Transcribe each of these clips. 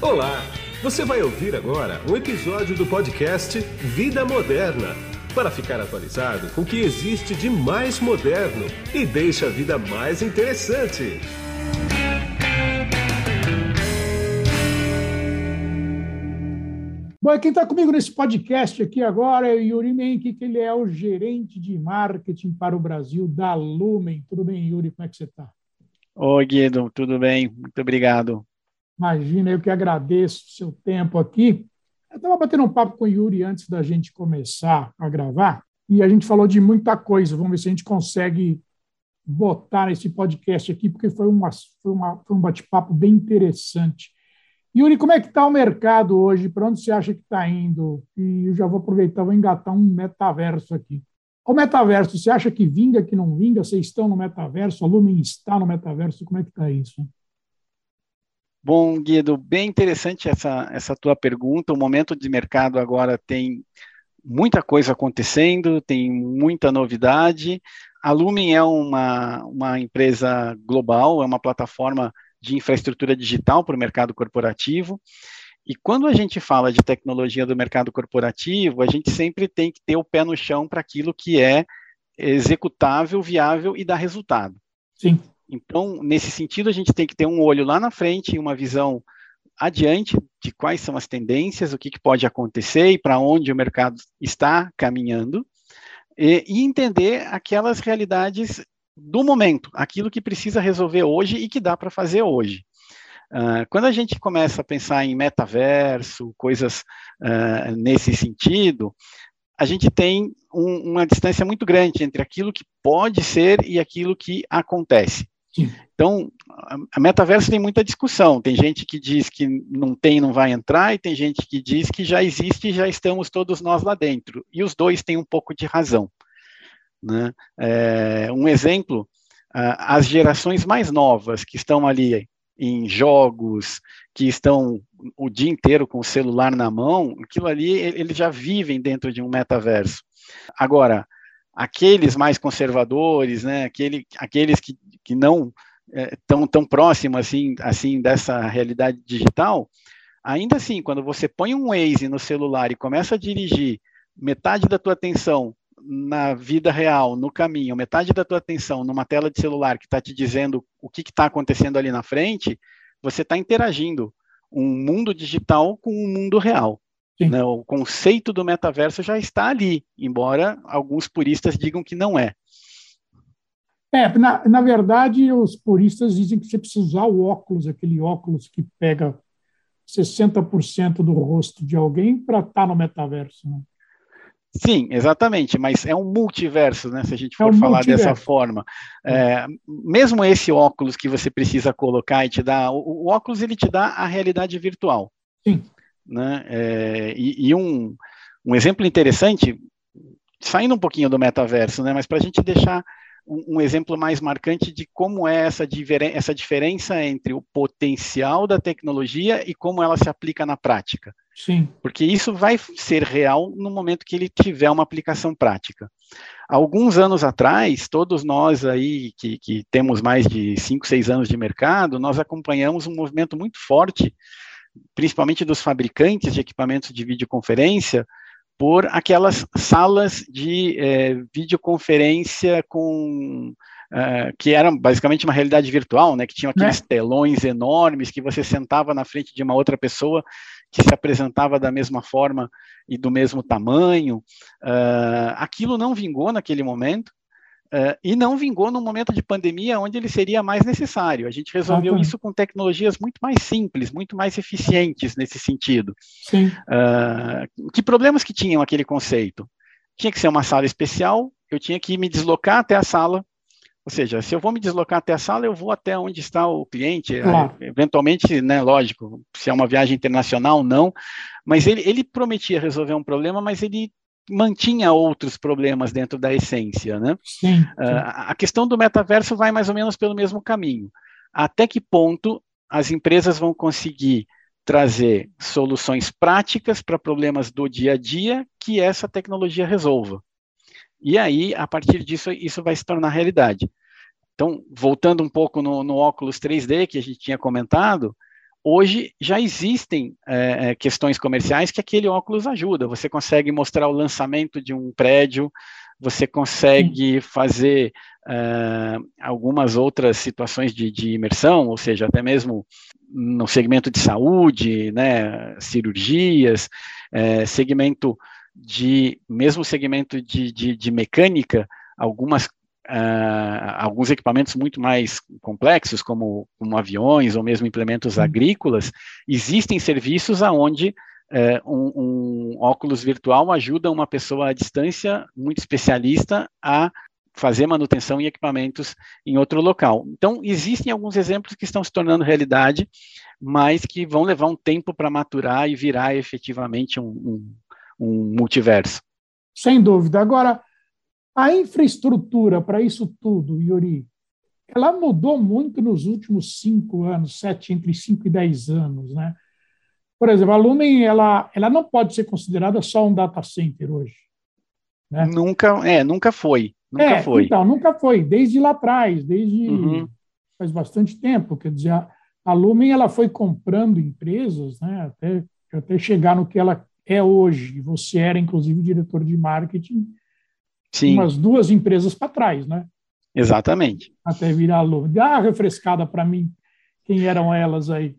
Olá! Você vai ouvir agora um episódio do podcast Vida Moderna para ficar atualizado com o que existe de mais moderno e deixa a vida mais interessante. Bom, quem está comigo nesse podcast aqui agora é o Yuri Menck, que ele é o gerente de marketing para o Brasil da Lumen. Tudo bem, Yuri? Como é que você está? Oi, Guido, tudo bem? Muito obrigado. Imagina, eu que agradeço o seu tempo aqui. Eu estava batendo um papo com o Yuri antes da gente começar a gravar e a gente falou de muita coisa. Vamos ver se a gente consegue botar nesse podcast aqui, porque foi, uma, foi, uma, foi um bate-papo bem interessante. Yuri, como é que está o mercado hoje? Para onde você acha que está indo? E eu já vou aproveitar, vou engatar um metaverso aqui. O metaverso, você acha que vinga, que não vinga? Vocês estão no metaverso? A Lumen está no metaverso? Como é que está isso? Bom, Guido, bem interessante essa, essa tua pergunta. O momento de mercado agora tem muita coisa acontecendo, tem muita novidade. A Lumen é uma, uma empresa global, é uma plataforma de infraestrutura digital para o mercado corporativo. E quando a gente fala de tecnologia do mercado corporativo, a gente sempre tem que ter o pé no chão para aquilo que é executável, viável e dá resultado. Sim. Então, nesse sentido, a gente tem que ter um olho lá na frente e uma visão adiante de quais são as tendências, o que, que pode acontecer e para onde o mercado está caminhando, e, e, entender aquelas realidades do momento, aquilo que precisa resolver hoje e que dá para fazer hoje. Uh, quando a gente começa a pensar em metaverso, coisas uh, nesse sentido, a gente tem um, uma distância muito grande entre aquilo que pode ser e aquilo que acontece. Então, a metaverso tem muita discussão. Tem gente que diz que não tem, não vai entrar, e tem gente que diz que já existe e já estamos todos nós lá dentro. E os dois têm um pouco de razão. Né? É, um exemplo, as gerações mais novas que estão ali em jogos, que estão o dia inteiro com o celular na mão, aquilo ali, eles já vivem dentro de um metaverso. Agora, aqueles mais conservadores, né, aquele, aqueles que, que não estão é, tão próximos assim, assim dessa realidade digital, ainda assim, quando você põe um Waze no celular e começa a dirigir metade da tua atenção na vida real, no caminho, metade da tua atenção numa tela de celular que está te dizendo o que está acontecendo ali na frente, você está interagindo um mundo digital com um mundo real. Né, o conceito do metaverso já está ali, embora alguns puristas digam que não é. É, na, na verdade, os puristas dizem que você precisa usar o óculos, aquele óculos que pega 60% do rosto de alguém para estar tá no metaverso. Né? Sim, exatamente, mas é um multiverso, né? Se a gente for é um falar multiverso. dessa forma. É, mesmo esse óculos que você precisa colocar e te dá, o, o óculos ele te dá a realidade virtual. Sim. Né? É, e, e um, um exemplo interessante, saindo um pouquinho do metaverso, né? mas para a gente deixar um, um, exemplo mais marcante de como é essa, essa diferença entre o potencial da tecnologia e como ela se aplica na prática. Sim. Porque isso vai ser real no momento que ele tiver uma aplicação prática. Alguns anos atrás, todos nós aí que, que temos mais de 5, 6 anos de mercado, nós acompanhamos um movimento muito forte principalmente dos fabricantes de equipamentos de videoconferência, por aquelas salas de é, videoconferência com uh, que eram basicamente uma realidade virtual, né? Que tinham aqueles é. telões enormes que você sentava na frente de uma outra pessoa que se apresentava da mesma forma e do mesmo tamanho. Uh, aquilo não vingou naquele momento. Uh, e não vingou no momento de pandemia, onde ele seria mais necessário. A gente resolveu ah, isso com tecnologias muito mais simples, muito mais eficientes nesse sentido. Uh, que problemas que tinham aquele conceito? Tinha que ser uma sala especial, eu tinha que me deslocar até a sala. Ou seja, se eu vou me deslocar até a sala, eu vou até onde está o cliente. Claro. Eventualmente, né, lógico, se é uma viagem internacional, não. Mas ele, ele prometia resolver um problema, mas ele mantinha outros problemas dentro da essência, né? Sim, sim. Uh, a questão do metaverso vai mais ou menos pelo mesmo caminho. Até que ponto as empresas vão conseguir trazer soluções práticas para problemas do dia a dia que essa tecnologia resolva? E aí, a partir disso, isso vai se tornar realidade. Então, voltando um pouco no, no óculos 3D que a gente tinha comentado, hoje já existem é, questões comerciais que aquele óculos ajuda. Você consegue mostrar o lançamento de um prédio, você consegue fazer uh, algumas outras situações de, de, imersão, ou seja, até mesmo no segmento de saúde, né, cirurgias, uh, segmento de, mesmo segmento de, de, de mecânica, algumas Uh, alguns equipamentos muito mais complexos, como, como, aviões ou mesmo implementos agrícolas, existem serviços aonde é, um, um, óculos virtual ajuda uma pessoa à distância, muito especialista, a fazer manutenção em equipamentos em outro local. Então, existem alguns exemplos que estão se tornando realidade, mas que vão levar um tempo para maturar e virar efetivamente um, um, um multiverso. Sem dúvida. Agora, a infraestrutura para isso tudo, Yuri, ela mudou muito nos últimos cinco anos, sete, entre cinco e dez anos, né? Por exemplo, a Lumen ela, ela não pode ser considerada só um data center hoje. Né? Nunca, é, nunca foi. Nunca é, foi. Então, nunca foi, desde lá atrás, desde uhum. faz bastante tempo. Quer dizer, a, a Lumen ela foi comprando empresas, né, até, até chegar no que ela é hoje. Você era, inclusive, diretor de marketing Sim. umas duas empresas para trás, né? Exatamente. Até virar a Lumen. Dá uma refrescada para mim quem eram elas aí.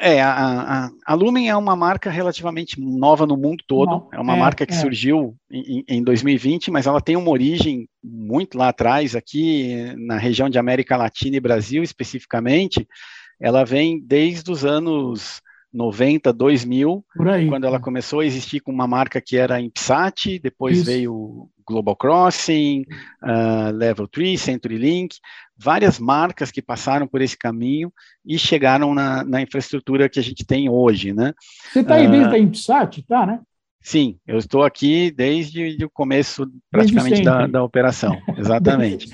É, a, a, a, Lumen é uma marca relativamente nova no mundo todo. Não, é uma é, marca que é. surgiu em, em 2020, mas ela tem uma origem muito lá atrás, aqui na região de América Latina e Brasil especificamente. Ela vem desde os anos 90, 2000, quando ela começou a existir com uma marca que era Impsat, depois Isso. veio Global Crossing, uh, Level 3, CenturyLink, várias marcas que passaram por esse caminho e chegaram na, na infraestrutura que a gente tem hoje, né? Você está aí uh, desde a Impsat, tá, né? Sim, eu estou aqui desde o começo praticamente da, da, operação, exatamente.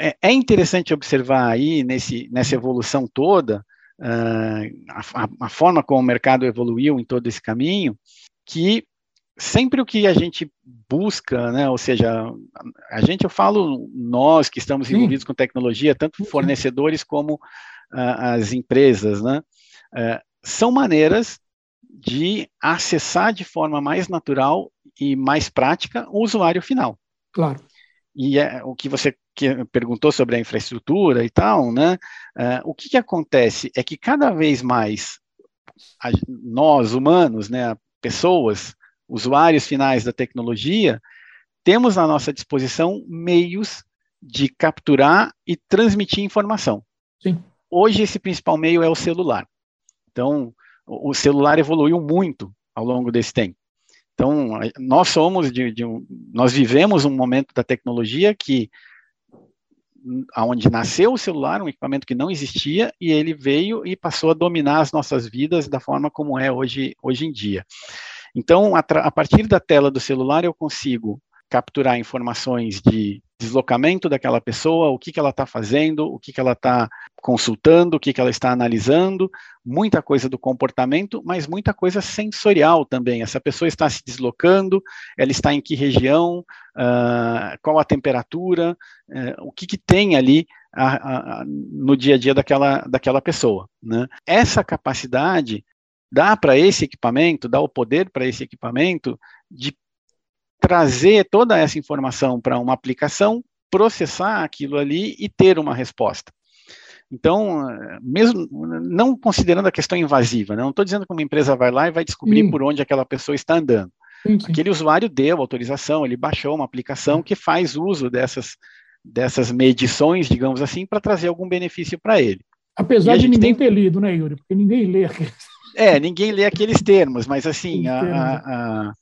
é, é interessante observar aí nesse, nessa evolução toda a, a, forma como o mercado evoluiu em todo esse caminho, que sempre o que a gente busca, né, ou seja, a gente, eu falo nós que estamos envolvidos Sim. com tecnologia, tanto fornecedores como uh, as empresas, né, uh, são maneiras de acessar de forma mais natural e mais prática o usuário final. Claro. E é o que você que perguntou sobre a infraestrutura e tal, né? Uh, o que, que acontece é que cada vez mais a, nós humanos, né, pessoas, usuários finais da tecnologia, temos à nossa disposição meios de capturar e transmitir informação. Sim. Hoje, esse principal meio é o celular. Então, o celular evoluiu muito ao longo desse tempo. Então, nós somos de, de um, nós vivemos um momento da tecnologia que aonde nasceu o celular, um equipamento que não existia, e ele veio e passou a dominar as nossas vidas da forma como é hoje, hoje em dia. Então, a, a partir da tela do celular, eu consigo capturar informações de deslocamento daquela pessoa, o que, que ela está fazendo, o que, que ela está consultando, o que, que ela está analisando, muita coisa do comportamento, mas muita coisa sensorial também. Essa pessoa está se deslocando, ela está em que região, uh, qual a temperatura, uh, o que, que tem ali a, a, no dia a dia daquela, daquela pessoa. Né? Essa capacidade dá para esse equipamento, dá o poder para esse equipamento de trazer toda essa informação para uma aplicação, processar aquilo ali e ter uma resposta. Então, mesmo não considerando a questão invasiva, né? não estou dizendo que uma empresa vai lá e vai descobrir sim. por onde aquela pessoa está andando. Sim. Aquele usuário deu autorização, ele baixou uma aplicação que faz uso dessas, dessas medições, digamos assim, para trazer algum benefício para ele. Apesar de ninguém tem... ter lido, né, Yuri? Porque ninguém lê aqueles é, ninguém lê aqueles termos, mas assim, a, a, a,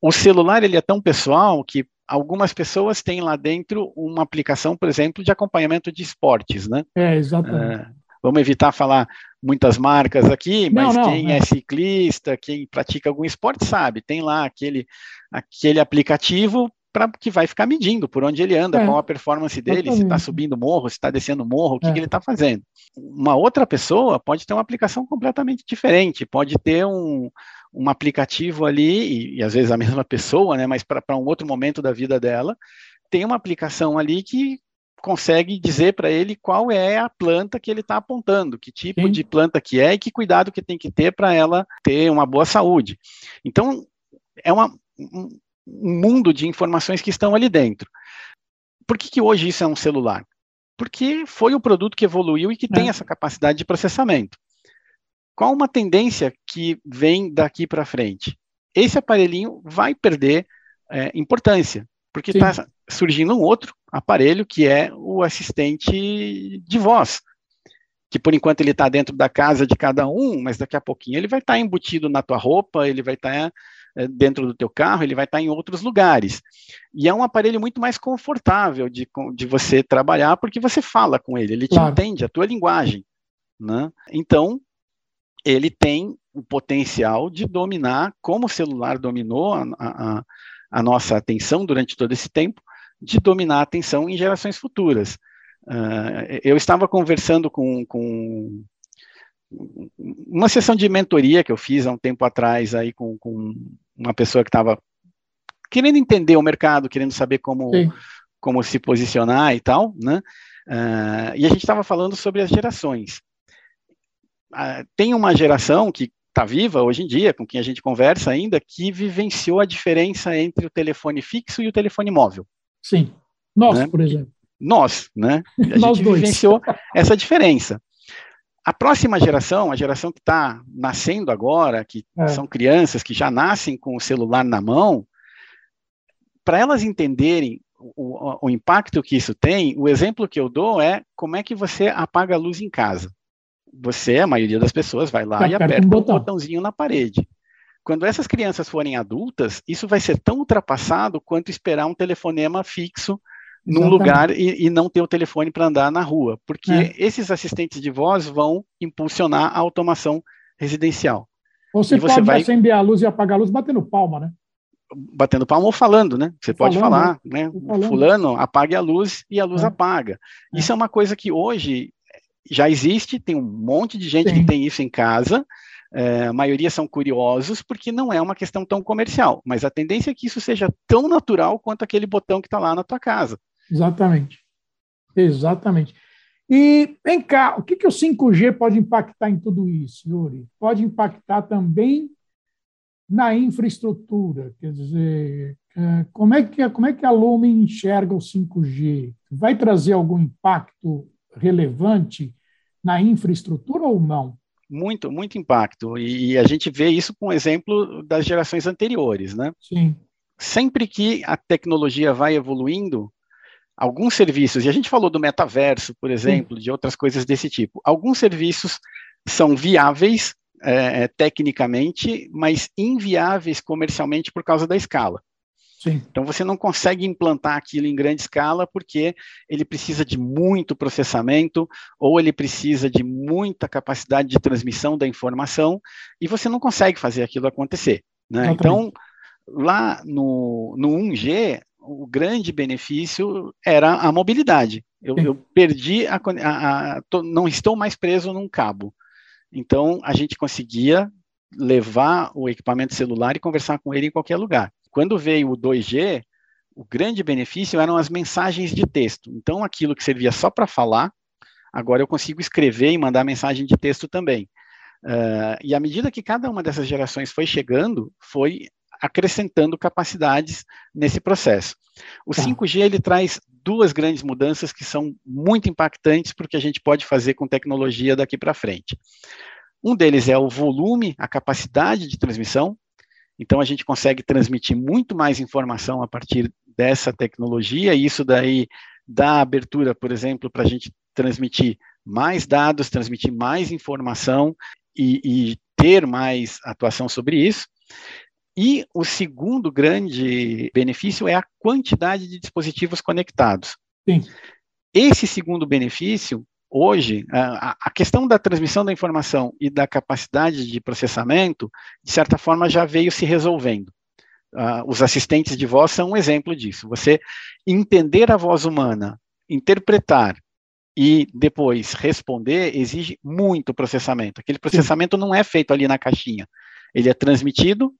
o celular ele é tão pessoal que algumas pessoas têm lá dentro uma aplicação, por exemplo, de acompanhamento de esportes, né? É, exatamente. É, vamos evitar falar muitas marcas aqui, mas não, não, quem é. é ciclista, quem pratica algum esporte sabe, tem lá aquele, aquele aplicativo para que vai ficar medindo por onde ele anda, é, qual a performance dele, exatamente. se está subindo morro, se está descendo morro, o que, é. que ele está fazendo. Uma outra pessoa pode ter uma aplicação completamente diferente, pode ter um, um aplicativo ali, e, e às vezes a mesma pessoa, né, mas para um outro momento da vida dela, tem uma aplicação ali que consegue dizer para ele qual é a planta que ele está apontando, que tipo Sim. de planta que é e que cuidado que tem que ter para ela ter uma boa saúde. Então, é uma, um, mundo de informações que estão ali dentro. Por que, que hoje isso é um celular? Porque foi o produto que evoluiu e que é. tem essa capacidade de processamento. Qual uma tendência que vem daqui para frente? Esse aparelhinho vai perder é, importância, porque está surgindo um outro aparelho que é o assistente de voz, que por enquanto ele está dentro da casa de cada um, mas daqui a pouquinho ele vai estar tá embutido na tua roupa, ele vai estar tá, é, dentro do teu carro, ele vai estar tá em outros lugares. E é um aparelho muito mais confortável de, de você trabalhar, porque você fala com ele, ele claro. te entende, a tua linguagem. Né? Então, ele tem o potencial de dominar, como o celular dominou a, a, a nossa atenção durante todo esse tempo, de dominar a atenção em gerações futuras. Uh, eu estava conversando com, com, uma sessão de mentoria que eu fiz há um tempo atrás aí com, com uma pessoa que estava querendo entender o mercado, querendo saber como, como se posicionar e tal, né? Uh, e a gente estava falando sobre as gerações. Uh, tem uma geração que está viva hoje em dia, com quem a gente conversa ainda, que vivenciou a diferença entre o telefone fixo e o telefone móvel. Sim. Nós, né? por exemplo. Nós, né? A Nós gente dois. vivenciou essa diferença. A próxima geração, a geração que está nascendo agora, que é. são crianças que já nascem com o celular na mão, para elas entenderem o, o, impacto que isso tem, o exemplo que eu dou é como é que você apaga a luz em casa. Você, a maioria das pessoas, vai lá e aperta um botão. botãozinho na parede. Quando essas crianças forem adultas, isso vai ser tão ultrapassado quanto esperar um telefonema fixo num Exatamente. lugar e, e, não ter o telefone para andar na rua, porque é. esses assistentes de voz vão impulsionar a automação residencial. Ou você, você pode vai... acender a luz e apagar a luz batendo palma, né? Batendo palma ou falando, né? Você falando, pode falar, né? Fulano, apague a luz e a luz é. apaga. É. Isso é uma coisa que hoje já existe, tem um monte de gente Sim. que tem isso em casa, é, a maioria são curiosos, porque não é uma questão tão comercial, mas a tendência é que isso seja tão natural quanto aquele botão que está lá na tua casa. Exatamente. Exatamente. E vem cá, o que, que o 5G pode impactar em tudo isso, Yuri? Pode impactar também na infraestrutura, quer dizer, é, como é que, como é que a Lumen enxerga o 5G? Vai trazer algum impacto relevante na infraestrutura ou não? Muito, muito impacto. E, a gente vê isso com o exemplo das gerações anteriores, né? Sim. Sempre que a tecnologia vai evoluindo, alguns serviços, e a gente falou do metaverso, por exemplo, Sim. de outras coisas desse tipo, alguns serviços são viáveis é, é tecnicamente, mas inviáveis comercialmente por causa da escala. Sim. Então você não consegue implantar aquilo em grande escala porque ele precisa de muito processamento ou ele precisa de muita capacidade de transmissão da informação e você não consegue fazer aquilo acontecer. Né? Então, lá no, no 1G, o grande benefício era a mobilidade. Eu, eu perdi a, a, a tô, não estou mais preso num cabo. Então a gente conseguia levar o equipamento celular e conversar com ele em qualquer lugar. Quando veio o 2G, o grande benefício eram as mensagens de texto. Então, aquilo que servia só para falar, agora eu consigo escrever e mandar mensagem de texto também. Uh, e à medida que cada uma dessas gerações foi chegando, foi acrescentando capacidades nesse processo. O tá. 5G ele traz duas grandes mudanças que são muito impactantes para o que a gente pode fazer com tecnologia daqui para frente. Um deles é o volume, a capacidade de transmissão. Então, a gente consegue transmitir muito mais informação a partir dessa tecnologia, e isso daí dá abertura, por exemplo, para a gente transmitir mais dados, transmitir mais informação e, e ter mais atuação sobre isso. E o segundo grande benefício é a quantidade de dispositivos conectados. Sim. Esse segundo benefício hoje, a, a, questão da transmissão da informação e da capacidade de processamento, de certa forma, já veio se resolvendo. Uh, os assistentes de voz são um exemplo disso. Você entender a voz humana, interpretar e depois responder exige muito processamento. Aquele processamento não é feito ali na caixinha. Ele é transmitido,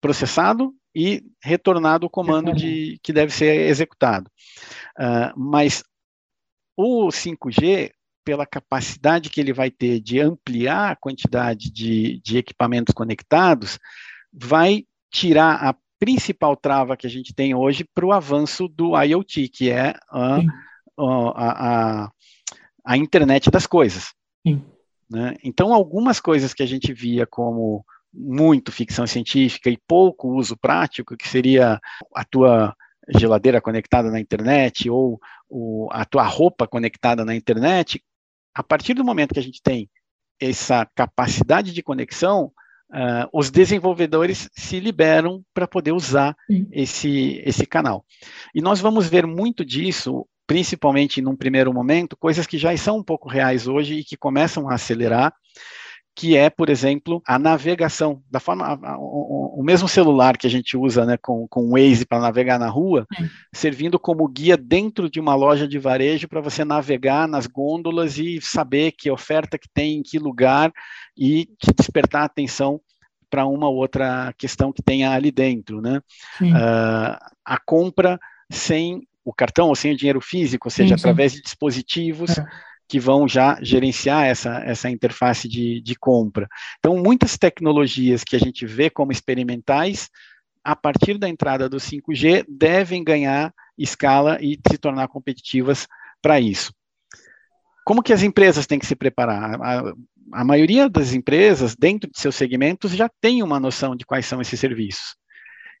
processado e retornado o comando de, que deve ser executado. Uh, mas o 5G, pela capacidade que ele vai ter de ampliar a quantidade de, de equipamentos conectados, vai tirar a principal trava que a gente tem hoje para o avanço do IoT, que é a, a, a, a internet das coisas. Né? Então, algumas coisas que a gente via como muito ficção científica e pouco uso prático, que seria a tua geladeira conectada na internet ou o, a tua roupa conectada na internet, a partir do momento que a gente tem essa capacidade de conexão, uh, os desenvolvedores se liberam para poder usar esse, esse canal. E nós vamos ver muito disso, principalmente num primeiro momento, coisas que já são um pouco reais hoje e que começam a acelerar, que é, por exemplo, a navegação, da forma, a, a, o, o, mesmo celular que a gente usa né, com, com o Waze para navegar na rua, é. servindo como guia dentro de uma loja de varejo para você navegar nas gôndolas e saber que oferta que tem, em que lugar, e te despertar atenção para uma outra questão que tenha ali dentro. Né? Uh, a compra sem o cartão ou sem o dinheiro físico, ou seja, sim, sim. através de dispositivos. É que vão já gerenciar essa, essa interface de, de compra. Então, muitas tecnologias que a gente vê como experimentais, a partir da entrada do 5G, devem ganhar escala e se tornar competitivas para isso. Como que as empresas têm que se preparar? A, a maioria das empresas, dentro de seus segmentos, já tem uma noção de quais são esses serviços.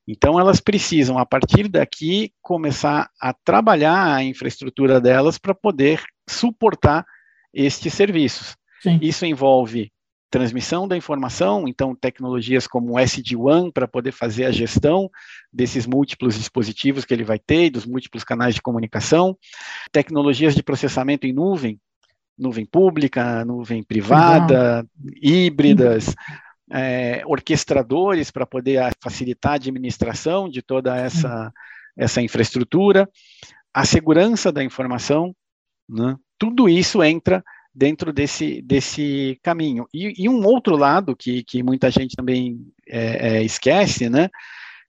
Então, elas precisam, a partir daqui, começar a trabalhar a infraestrutura delas para poder suportar estes serviços. Sim. Isso envolve transmissão da informação, então tecnologias como o SD-WAN para poder fazer a gestão desses múltiplos dispositivos que ele vai ter, dos múltiplos canais de comunicação, tecnologias de processamento em nuvem, nuvem pública, nuvem privada, híbridas, é, orquestradores para poder facilitar a administração de toda essa, essa infraestrutura, a segurança da informação, né? tudo isso entra dentro desse, desse caminho. E, e um outro lado que, que muita gente também é, é, esquece, né,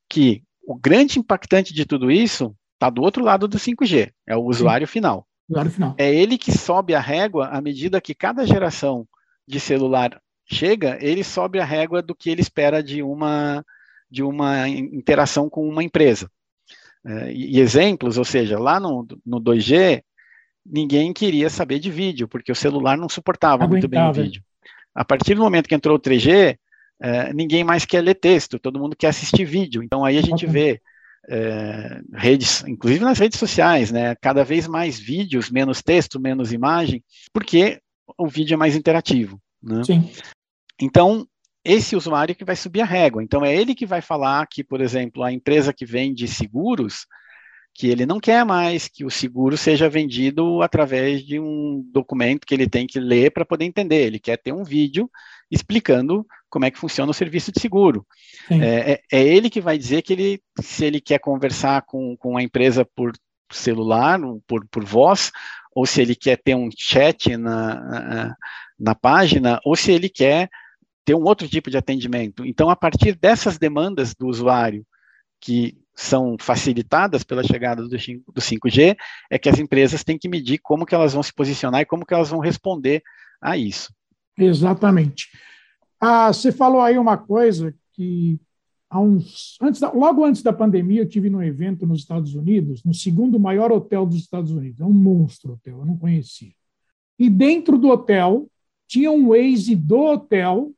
que o grande impactante de tudo isso está do outro lado do 5G, é o usuário final. usuário final. É ele que sobe a régua à medida que cada geração de celular chega, ele sobe a régua do que ele espera de uma, de uma interação com uma empresa. É, e, exemplos, ou seja, lá no, no 2G, ninguém queria saber de vídeo, porque o celular não suportava Aguentava. muito bem o vídeo. A partir do momento que entrou o 3G, é, ninguém mais quer ler texto, todo mundo quer assistir vídeo. Então aí a gente vê é, redes, inclusive nas redes sociais, né, cada vez mais vídeos, menos texto, menos imagem, porque o vídeo é mais interativo. Né? Sim. Então, esse usuário que vai subir a régua. Então, é ele que vai falar que, por exemplo, a empresa que vende seguros, que ele não quer mais que o seguro seja vendido através de um documento que ele tem que ler para poder entender. Ele quer ter um vídeo explicando como é que funciona o serviço de seguro. É, é, é, ele que vai dizer que ele, se ele quer conversar com, com a empresa por celular, por, por voz, ou se ele quer ter um chat na, na, na página, ou se ele quer ter um outro tipo de atendimento. Então, a partir dessas demandas do usuário, que são facilitadas pela chegada do 5G, é que as empresas têm que medir como que elas vão se posicionar e como que elas vão responder a isso. Exatamente. Ah, você falou aí uma coisa que uns, antes da, logo antes da pandemia eu tive num evento nos Estados Unidos, no segundo maior hotel dos Estados Unidos, é um monstro hotel, eu não conhecia. E dentro do hotel tinha um Waze do hotel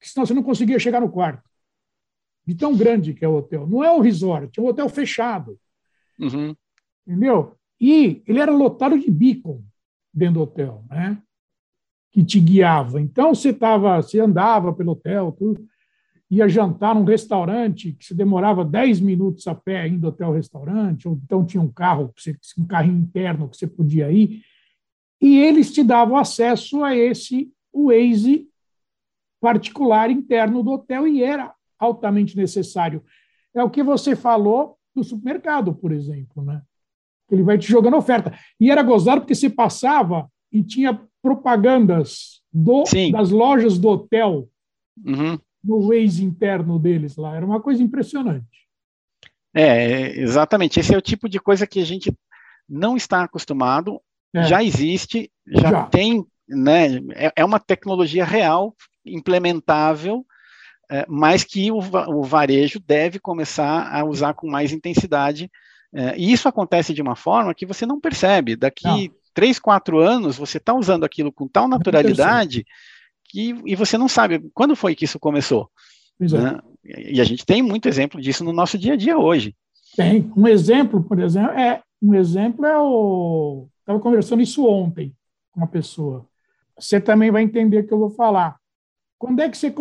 que senão você não conseguia chegar no quarto. De tão grande que é o hotel. Não é um resort, é um hotel fechado. Uhum. Entendeu? E ele era lotado de beacon dentro do hotel, né? Que te guiava. Então você tava, você andava pelo hotel, tudo, ia jantar num restaurante que se demorava 10 minutos a pé indo até o restaurante, ou então tinha um carro, um carrinho interno que você podia ir, e eles te davam acesso a esse Waze particular interno do hotel e era altamente necessário. É o que você falou do supermercado, por exemplo, né? Ele vai te jogando oferta. E era gozado porque se passava e tinha propagandas do, das lojas do hotel uhum. no Waze interno deles lá. Era uma coisa impressionante. É, exatamente. Esse é o tipo de coisa que a gente não está acostumado é. já existe, já, já, tem, né, é, é uma tecnologia real, implementável, é, mas que o, varejo deve começar a usar com mais intensidade. É, e isso acontece de uma forma que você não percebe. Daqui não. três, quatro anos, você está usando aquilo com tal naturalidade que, e você não sabe quando foi que isso começou. Né? E a gente tem muito exemplo disso no nosso dia a dia hoje. Tem. Um exemplo, por exemplo, é um exemplo é o. Estava conversando isso ontem com uma pessoa. Você também vai entender o que eu vou falar. Quando é que você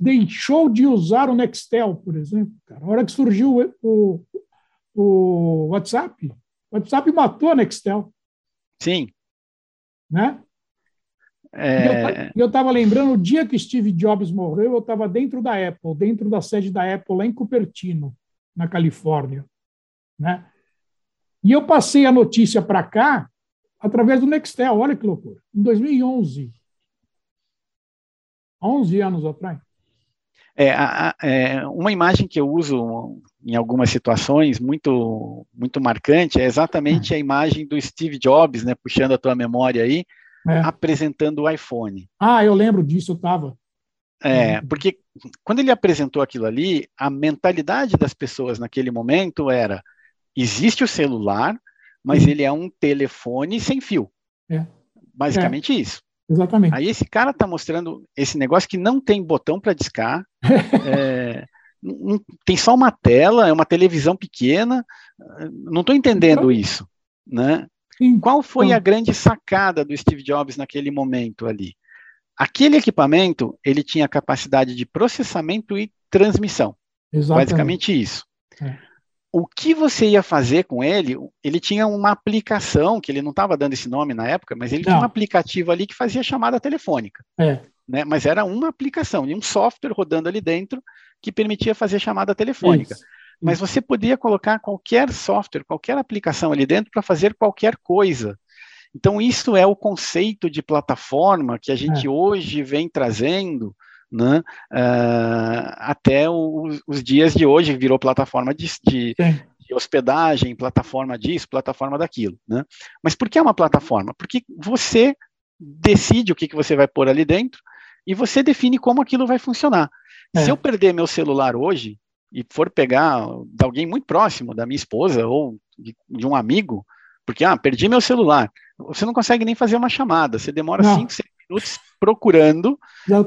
deixou de usar o Nextel, por exemplo? Cara? A hora que surgiu o, o WhatsApp, o WhatsApp matou a Nextel. Sim. Né? É... Eu estava lembrando, o dia que Steve Jobs morreu, eu estava dentro da Apple, dentro da sede da Apple, lá em Cupertino, na Califórnia. Né? E eu passei a notícia para cá através do Nextel, olha que loucura, em 2011. 11 anos atrás. É, a, é, uma imagem que eu uso em algumas situações muito muito marcante é exatamente hum. a imagem do Steve Jobs, né, puxando a tua memória aí, é. apresentando o iPhone. Ah, eu lembro disso, eu estava. É, porque quando ele apresentou aquilo ali, a mentalidade das pessoas naquele momento era: existe o celular, mas ele é um telefone sem fio. É. Basicamente é. isso. Exatamente. Aí esse cara está mostrando esse negócio que não tem botão para discar, é, não, tem só uma tela, é uma televisão pequena. Não estou entendendo então, isso, né? Qual foi então. a grande sacada do Steve Jobs naquele momento ali? Aquele equipamento, ele tinha capacidade de processamento e transmissão. Exatamente. Basicamente isso. É. O que você ia fazer com ele? Ele tinha uma aplicação, que ele não estava dando esse nome na época, mas ele não. tinha um aplicativo ali que fazia chamada telefônica. É. Né? Mas era uma aplicação, um software rodando ali dentro que permitia fazer chamada telefônica. Isso mas você podia colocar qualquer software, qualquer aplicação ali dentro para fazer qualquer coisa. Então, isso é o conceito de plataforma que a gente é. hoje vem trazendo né, uh, até o, os dias de hoje, virou plataforma de, de, de, hospedagem, plataforma disso, plataforma daquilo. Né? Mas por que é uma plataforma? Porque você decide o que, que você vai pôr ali dentro e você define como aquilo vai funcionar. É. Se eu perder meu celular hoje, e for pegar de alguém muito próximo, da minha esposa ou de, de um amigo, porque, ah, perdi meu celular, você não consegue nem fazer uma chamada, você demora 5, 6 minutos procurando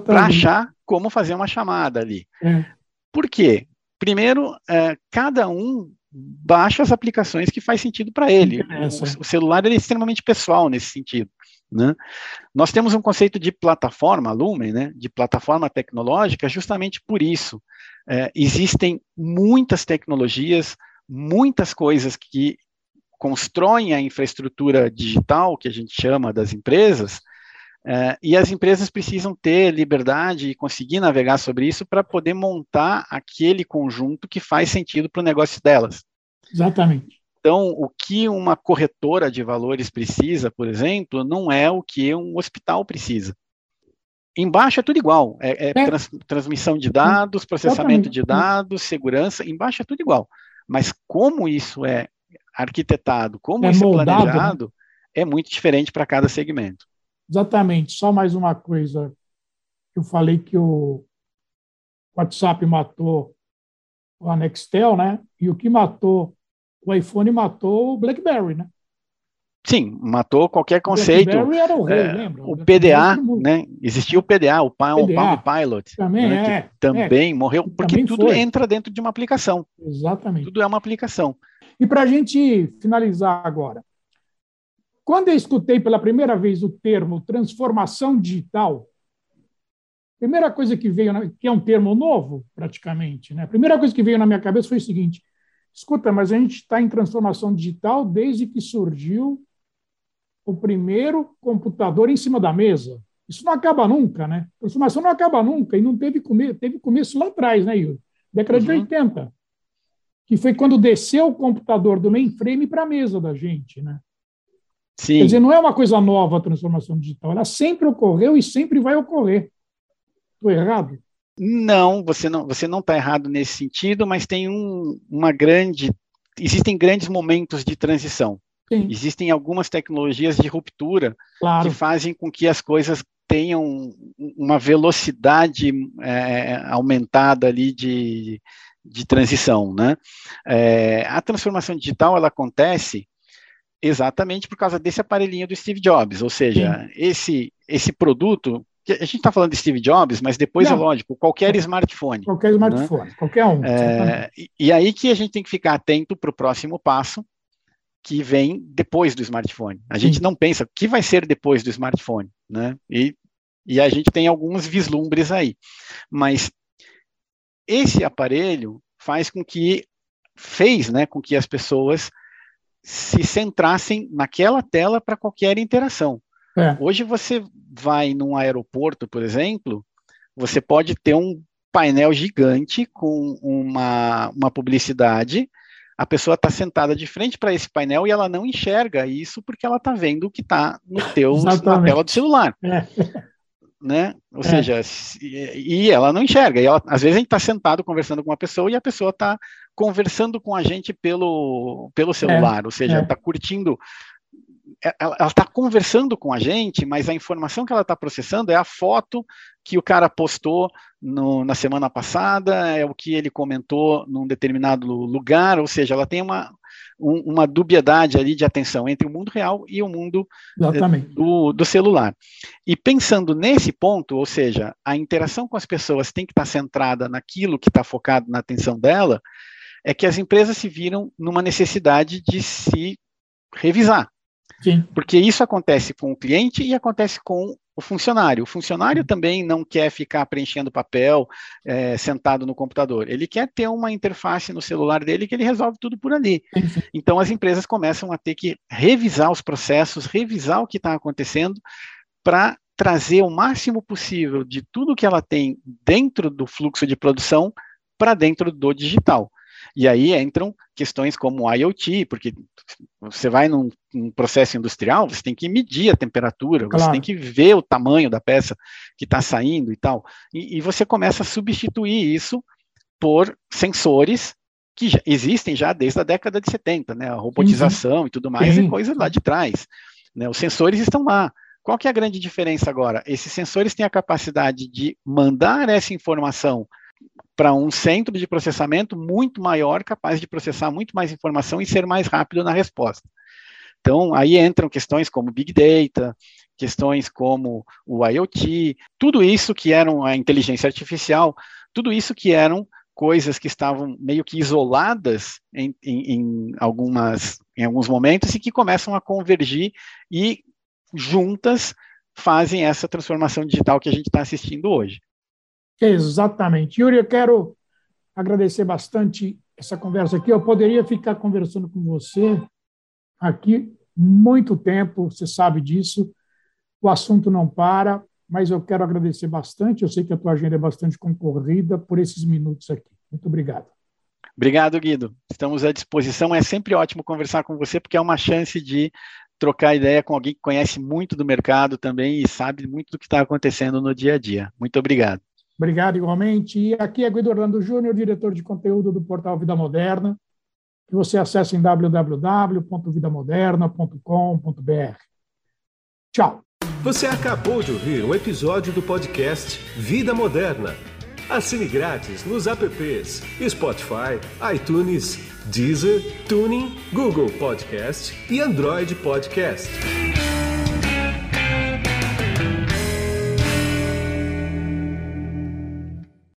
para achar como fazer uma chamada ali. É. Por quê? Primeiro, é, cada um baixa as aplicações que faz sentido para ele. O, o, celular é extremamente pessoal nesse sentido. Né? Nós temos um conceito de plataforma, Lumen, né, de plataforma tecnológica, justamente por isso. É, existem muitas tecnologias, muitas coisas que constroem a infraestrutura digital, que a gente chama das empresas, é, e as empresas precisam ter liberdade e conseguir navegar sobre isso para poder montar aquele conjunto que faz sentido para o negócio delas. Exatamente. Então, o que uma corretora de valores precisa, por exemplo, não é o que um hospital precisa. Embaixo é tudo igual, é, é, é. Trans, transmissão de dados, processamento de dados, segurança, embaixo é tudo igual. Mas como isso é arquitetado, como é isso moldado, é planejado, é muito diferente para cada segmento. Exatamente. Só mais uma coisa. Eu falei que o WhatsApp matou o Nextel, né? E o que matou o iPhone matou o BlackBerry, né? Sim, matou qualquer conceito. O, rei, é, o PDA, né? Existia o PDA, o Palm, PDA. Palm Pilot, também, né? é, também é, morreu, porque também tudo foi. entra dentro de uma aplicação. Exatamente. Tudo é uma aplicação. E para a gente finalizar agora, quando eu escutei pela primeira vez o termo transformação digital, a primeira coisa que veio, que é um termo novo, praticamente, né? A primeira coisa que veio na minha cabeça foi o seguinte: escuta, mas a gente está em transformação digital desde que surgiu o primeiro computador em cima da mesa. Isso não acaba nunca, né? A transformação não acaba nunca e não teve começo, teve começo lá atrás, né, Yuri? Década uhum. de 80, que foi quando desceu o computador do mainframe para a mesa da gente, né? Sim. Quer dizer, não é uma coisa nova a transformação digital, ela sempre ocorreu e sempre vai ocorrer. Estou errado? Não, você não você não está errado nesse sentido, mas tem um, uma grande existem grandes momentos de transição. Sim. Existem algumas tecnologias de ruptura claro. que fazem com que as coisas tenham uma velocidade é, aumentada ali de, de transição, né? É, a transformação digital ela acontece exatamente por causa desse aparelhinho do Steve Jobs, ou seja, esse esse produto a gente está falando de Steve Jobs, mas depois é Não. é lógico, qualquer smartphone. Qualquer né? smartphone, né? qualquer um. É, e, e, aí que a gente tem que ficar atento para o próximo passo, que vem depois do smartphone. A gente Sim. não pensa o que vai ser depois do smartphone, né? E, e a gente tem alguns vislumbres aí. Mas esse aparelho faz com que fez, né, com que as pessoas se centrassem naquela tela para qualquer interação. É. Hoje você vai num aeroporto, por exemplo, você pode ter um painel gigante com uma, uma publicidade a pessoa está sentada de frente para esse painel e ela não enxerga isso porque ela está vendo o que está no teu na tela do celular. É. Né? Ou é. seja, e ela não enxerga. E ela, às vezes a gente está sentado conversando com uma pessoa e a pessoa está conversando com a gente pelo, pelo celular, é. ou seja, está é. curtindo é, ela está conversando com a gente, mas a informação que ela está processando é a foto que o cara postou no, na semana passada, é o que ele comentou num determinado lugar, ou seja, ela tem uma, um, uma dubiedade ali de atenção entre o mundo real e o mundo eh, do, do, celular. E pensando nesse ponto, ou seja, a interação com as pessoas tem que estar centrada naquilo que está focado na atenção dela, é que as empresas se viram numa necessidade de se revisar. Sim. Porque isso acontece com o cliente e acontece com o funcionário. O funcionário uhum. também não quer ficar preenchendo papel é, sentado no computador. Ele quer ter uma interface no celular dele que ele resolve tudo por ali. Então as empresas começam a ter que revisar os processos, revisar o que está acontecendo para trazer o máximo possível de tudo que ela tem dentro do fluxo de produção para dentro do digital. E aí entram questões como IoT, porque você vai num, num, processo industrial, você tem que medir a temperatura, claro. você tem que ver o tamanho da peça que está saindo e tal. E, e, você começa a substituir isso por sensores que já existem já desde a década de 70, né? A robotização uhum. e tudo mais Sim. é coisa lá de trás. Né? Os sensores estão lá. Qual que é a grande diferença agora? Esses sensores têm a capacidade de mandar essa informação para um centro de processamento muito maior, capaz de processar muito mais informação e ser mais rápido na resposta. Então, aí entram questões como Big Data, questões como o IoT, tudo isso que eram a inteligência artificial, tudo isso que eram coisas que estavam meio que isoladas em, em, em, algumas, em alguns momentos e que começam a convergir e juntas fazem essa transformação digital que a gente está assistindo hoje. Exatamente. Yuri, eu quero agradecer bastante essa conversa aqui. Eu poderia ficar conversando com você aqui muito tempo, você sabe disso. O assunto não para, mas eu quero agradecer bastante. Eu sei que a tua agenda é bastante concorrida por esses minutos aqui. Muito obrigado. Obrigado, Guido. Estamos à disposição. É sempre ótimo conversar com você, porque é uma chance de trocar ideia com alguém que conhece muito do mercado também e sabe muito do que está acontecendo no dia a dia. Muito obrigado. Obrigado igualmente. E aqui é Guido Orlando Júnior, diretor de conteúdo do portal Vida Moderna, que você acessa em www.vidamoderna.com.br. Tchau. Você acabou de ouvir um episódio do podcast Vida Moderna. Assine grátis nos apps Spotify, iTunes, Deezer, Tuning, Google Podcast e Android Podcast.